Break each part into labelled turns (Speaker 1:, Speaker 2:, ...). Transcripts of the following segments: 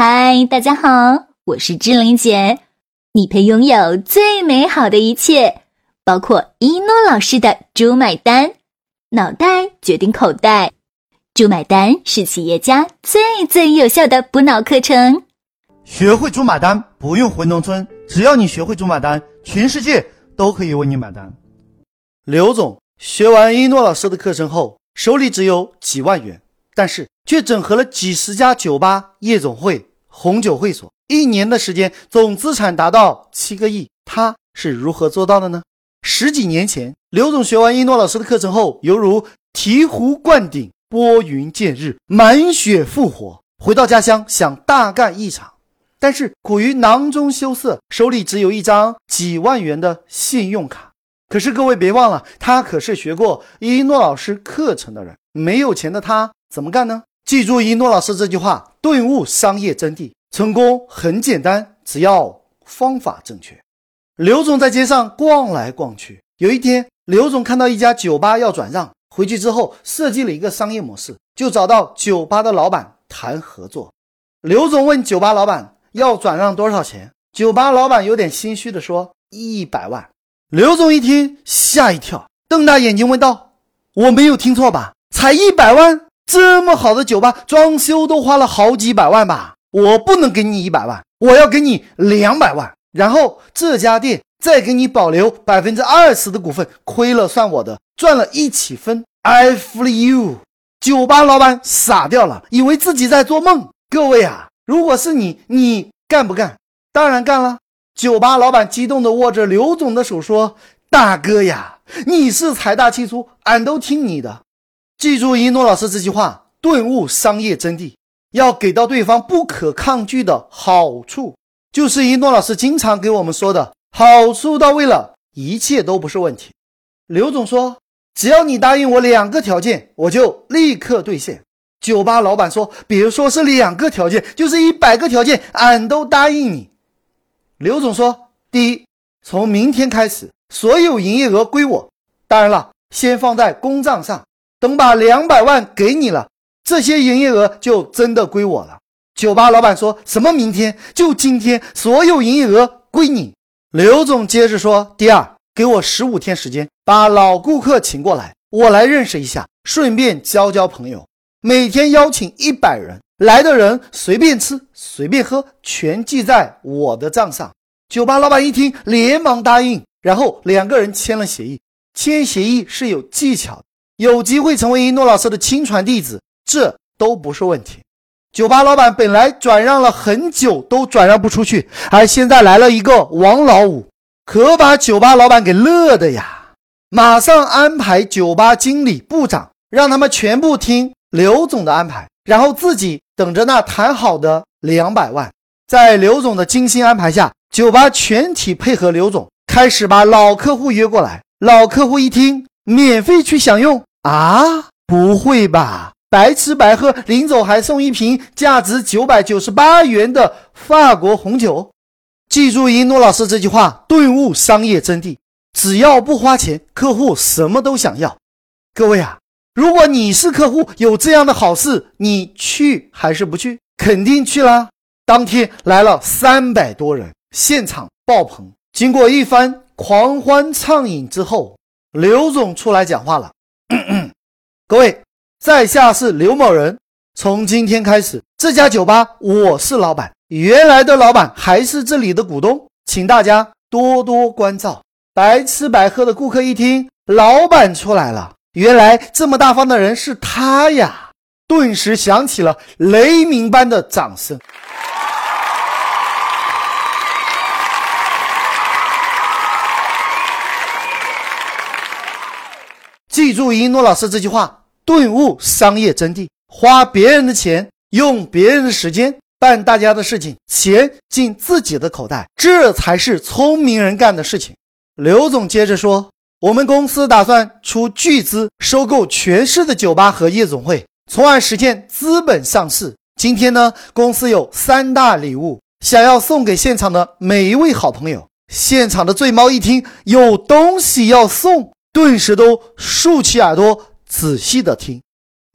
Speaker 1: 嗨，大家好，我是志玲姐。你配拥有最美好的一切，包括一诺老师的“猪买单”，脑袋决定口袋，“猪买单”是企业家最最有效的补脑课程。
Speaker 2: 学会“猪买单”，不用回农村，只要你学会“猪买单”，全世界都可以为你买单。刘总学完一诺老师的课程后，手里只有几万元，但是却整合了几十家酒吧、夜总会。红酒会所一年的时间，总资产达到七个亿，他是如何做到的呢？十几年前，刘总学完一诺老师的课程后，犹如醍醐灌顶、拨云见日、满血复活，回到家乡想大干一场，但是苦于囊中羞涩，手里只有一张几万元的信用卡。可是各位别忘了，他可是学过一诺老师课程的人，没有钱的他怎么干呢？记住一诺老师这句话，顿悟商业真谛，成功很简单，只要方法正确。刘总在街上逛来逛去，有一天，刘总看到一家酒吧要转让，回去之后设计了一个商业模式，就找到酒吧的老板谈合作。刘总问酒吧老板要转让多少钱，酒吧老板有点心虚的说一百万。刘总一听吓一跳，瞪大眼睛问道：“我没有听错吧？才一百万？”这么好的酒吧，装修都花了好几百万吧？我不能给你一百万，我要给你两百万，然后这家店再给你保留百分之二十的股份，亏了算我的，赚了一起分。I feel you。酒吧老板傻掉了，以为自己在做梦。各位啊，如果是你，你干不干？当然干了。酒吧老板激动地握着刘总的手说：“大哥呀，你是财大气粗，俺都听你的。”记住一诺老师这句话，顿悟商业真谛，要给到对方不可抗拒的好处，就是一诺老师经常给我们说的好处到位了，一切都不是问题。刘总说，只要你答应我两个条件，我就立刻兑现。酒吧老板说，别说是两个条件，就是一百个条件，俺都答应你。刘总说，第一，从明天开始，所有营业额归我，当然了，先放在公账上。等把两百万给你了，这些营业额就真的归我了。酒吧老板说什么？明天就今天，所有营业额归你。刘总接着说：“第二，给我十五天时间，把老顾客请过来，我来认识一下，顺便交交朋友。每天邀请一百人，来的人随便吃随便喝，全记在我的账上。”酒吧老板一听，连忙答应，然后两个人签了协议。签协议是有技巧。有机会成为一诺老师的亲传弟子，这都不是问题。酒吧老板本来转让了很久都转让不出去，而现在来了一个王老五，可把酒吧老板给乐的呀！马上安排酒吧经理、部长，让他们全部听刘总的安排，然后自己等着那谈好的两百万。在刘总的精心安排下，酒吧全体配合刘总，开始把老客户约过来。老客户一听，免费去享用。啊，不会吧！白吃白喝，临走还送一瓶价值九百九十八元的法国红酒。记住一诺老师这句话，顿悟商业真谛：只要不花钱，客户什么都想要。各位啊，如果你是客户，有这样的好事，你去还是不去？肯定去啦！当天来了三百多人，现场爆棚。经过一番狂欢畅饮之后，刘总出来讲话了。各位，在下是刘某人。从今天开始，这家酒吧我是老板，原来的老板还是这里的股东，请大家多多关照。白吃白喝的顾客一听，老板出来了，原来这么大方的人是他呀，顿时响起了雷鸣般的掌声。记住一诺老师这句话，顿悟商业真谛：花别人的钱，用别人的时间办大家的事情，钱进自己的口袋，这才是聪明人干的事情。刘总接着说：“我们公司打算出巨资收购全市的酒吧和夜总会，从而实现资本上市。今天呢，公司有三大礼物，想要送给现场的每一位好朋友。”现场的醉猫一听有东西要送。顿时都竖起耳朵，仔细的听。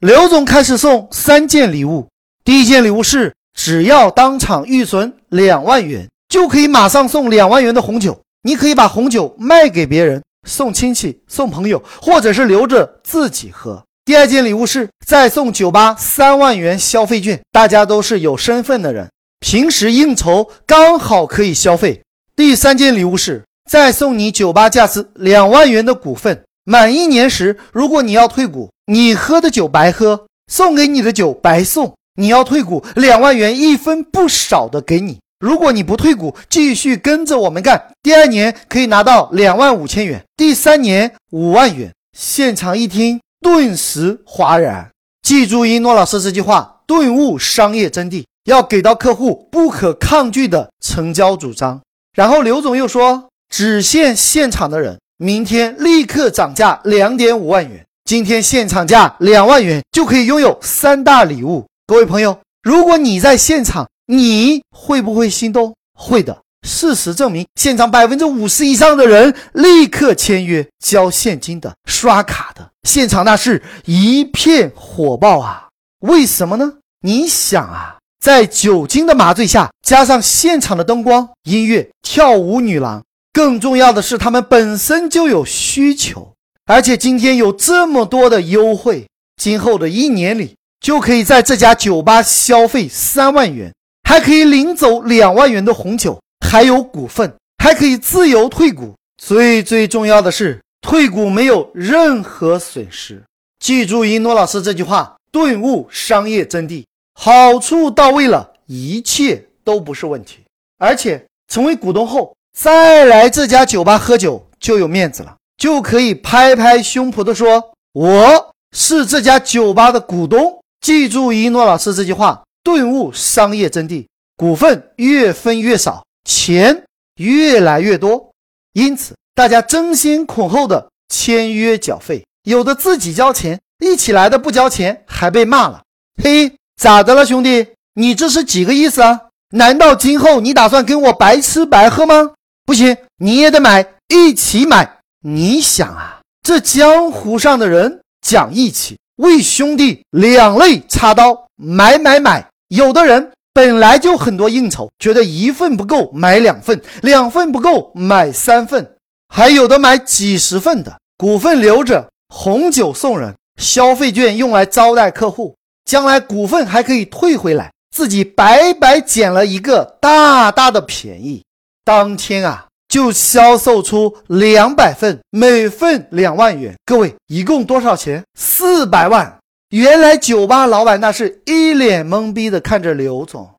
Speaker 2: 刘总开始送三件礼物。第一件礼物是只要当场预存两万元，就可以马上送两万元的红酒。你可以把红酒卖给别人，送亲戚、送朋友，或者是留着自己喝。第二件礼物是再送酒吧三万元消费券，大家都是有身份的人，平时应酬刚好可以消费。第三件礼物是再送你酒吧价值两万元的股份，满一年时，如果你要退股，你喝的酒白喝，送给你的酒白送。你要退股，两万元一分不少的给你。如果你不退股，继续跟着我们干，第二年可以拿到两万五千元，第三年五万元。现场一听。顿时哗然，记住一诺老师这句话，顿悟商业真谛，要给到客户不可抗拒的成交主张。然后刘总又说，只限现场的人，明天立刻涨价两点五万元，今天现场价两万元就可以拥有三大礼物。各位朋友，如果你在现场，你会不会心动？会的。事实证明，现场百分之五十以上的人立刻签约，交现金的、刷卡的，现场那是一片火爆啊！为什么呢？你想啊，在酒精的麻醉下，加上现场的灯光、音乐、跳舞女郎，更重要的是，他们本身就有需求，而且今天有这么多的优惠，今后的一年里就可以在这家酒吧消费三万元，还可以领走两万元的红酒。还有股份，还可以自由退股。最最重要的是，退股没有任何损失。记住一诺老师这句话，顿悟商业真谛，好处到位了，一切都不是问题。而且成为股东后，再来这家酒吧喝酒就有面子了，就可以拍拍胸脯的说：“我是这家酒吧的股东。”记住一诺老师这句话，顿悟商业真谛，股份越分越少。钱越来越多，因此大家争先恐后的签约缴费，有的自己交钱，一起来的不交钱还被骂了。嘿，咋的了，兄弟？你这是几个意思啊？难道今后你打算跟我白吃白喝吗？不行，你也得买，一起买。你想啊，这江湖上的人讲义气，为兄弟两肋插刀，买买买。有的人。本来就很多应酬，觉得一份不够买两份，两份不够买三份，还有的买几十份的股份留着，红酒送人，消费券用来招待客户，将来股份还可以退回来，自己白白捡了一个大大的便宜。当天啊，就销售出两百份，每份两万元，各位一共多少钱？四百万。原来酒吧老板那是一脸懵逼的看着刘总，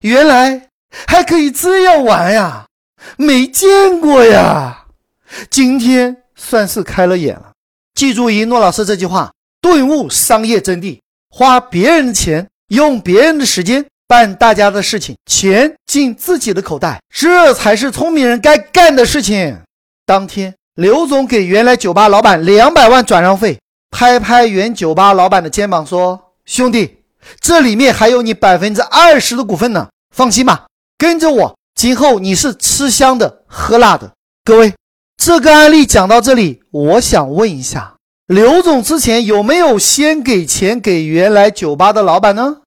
Speaker 2: 原来还可以这样玩呀，没见过呀，今天算是开了眼了。记住一诺老师这句话，顿悟商业真谛：花别人的钱，用别人的时间办大家的事情，钱进自己的口袋，这才是聪明人该干的事情。当天，刘总给原来酒吧老板两百万转让费。拍拍原酒吧老板的肩膀说：“兄弟，这里面还有你百分之二十的股份呢，放心吧，跟着我，今后你是吃香的喝辣的。”各位，这个案例讲到这里，我想问一下，刘总之前有没有先给钱给原来酒吧的老板呢？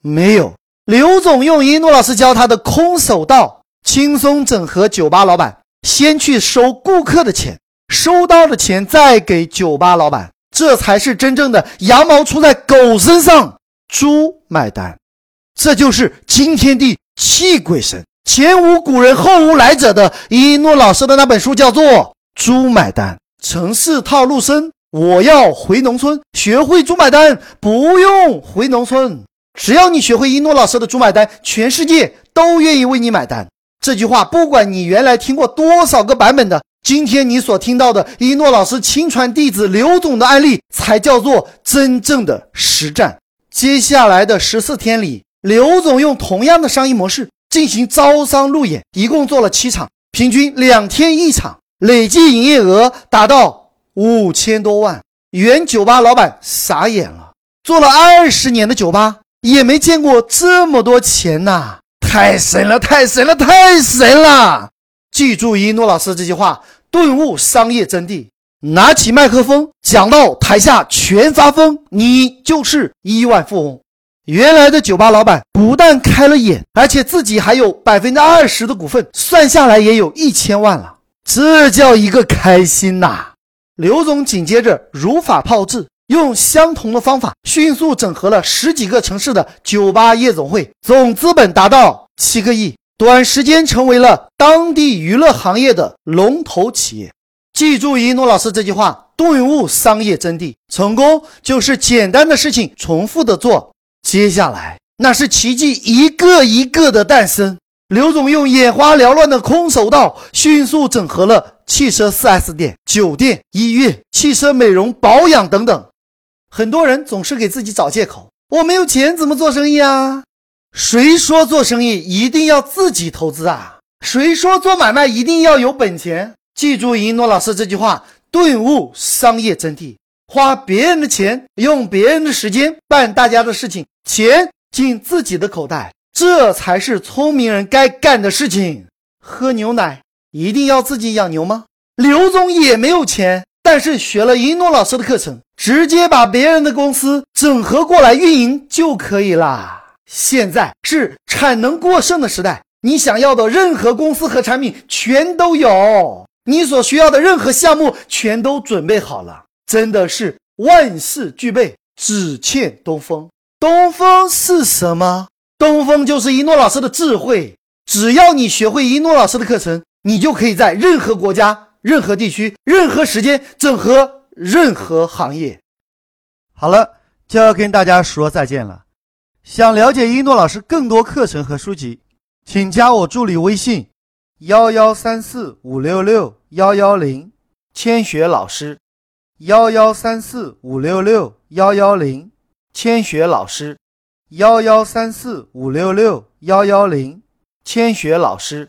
Speaker 2: 没有，刘总用一诺老师教他的空手道，轻松整合酒吧老板，先去收顾客的钱，收到的钱再给酒吧老板。这才是真正的羊毛出在狗身上，猪买单。这就是惊天地泣鬼神，前无古人后无来者的一诺老师的那本书叫做《猪买单》。城市套路深，我要回农村，学会猪买单，不用回农村。只要你学会一诺老师的猪买单，全世界都愿意为你买单。这句话，不管你原来听过多少个版本的。今天你所听到的一诺老师亲传弟子刘总的案例，才叫做真正的实战。接下来的十四天里，刘总用同样的商业模式进行招商路演，一共做了七场，平均两天一场，累计营业额达到五千多万。原酒吧老板傻眼了，做了二十年的酒吧，也没见过这么多钱呐！太神了，太神了，太神了！记住一诺老师这句话，顿悟商业真谛。拿起麦克风讲到台下全发疯，你就是亿万富翁。原来的酒吧老板不但开了眼，而且自己还有百分之二十的股份，算下来也有一千万了，这叫一个开心呐！刘总紧接着如法炮制，用相同的方法迅速整合了十几个城市的酒吧夜总会，总资本达到七个亿，短时间成为了当地娱乐行业的龙头企业。记住一诺老师这句话：顿悟商业真谛，成功就是简单的事情重复的做。接下来，那是奇迹一个一个的诞生。刘总用眼花缭乱的空手道，迅速整合了汽车 4S 店、酒店、医院、汽车美容保养等等。很多人总是给自己找借口：“我没有钱，怎么做生意啊？”谁说做生意一定要自己投资啊？谁说做买卖一定要有本钱？记住一诺老师这句话，顿悟商业真谛。花别人的钱，用别人的时间办大家的事情，钱进自己的口袋，这才是聪明人该干的事情。喝牛奶一定要自己养牛吗？刘总也没有钱，但是学了一诺老师的课程，直接把别人的公司整合过来运营就可以啦。现在是产能过剩的时代，你想要的任何公司和产品全都有，你所需要的任何项目全都准备好了。真的是万事俱备，只欠东风。东风是什么？东风就是一诺老师的智慧。只要你学会一诺老师的课程，你就可以在任何国家、任何地区、任何时间整合任何行业。好了，就要跟大家说再见了。想了解一诺老师更多课程和书籍，请加我助理微信：幺幺三四五六六幺幺零，千雪老师。幺幺三四五六六幺幺零，千雪老师。幺幺三四五六六幺幺零，千雪老师。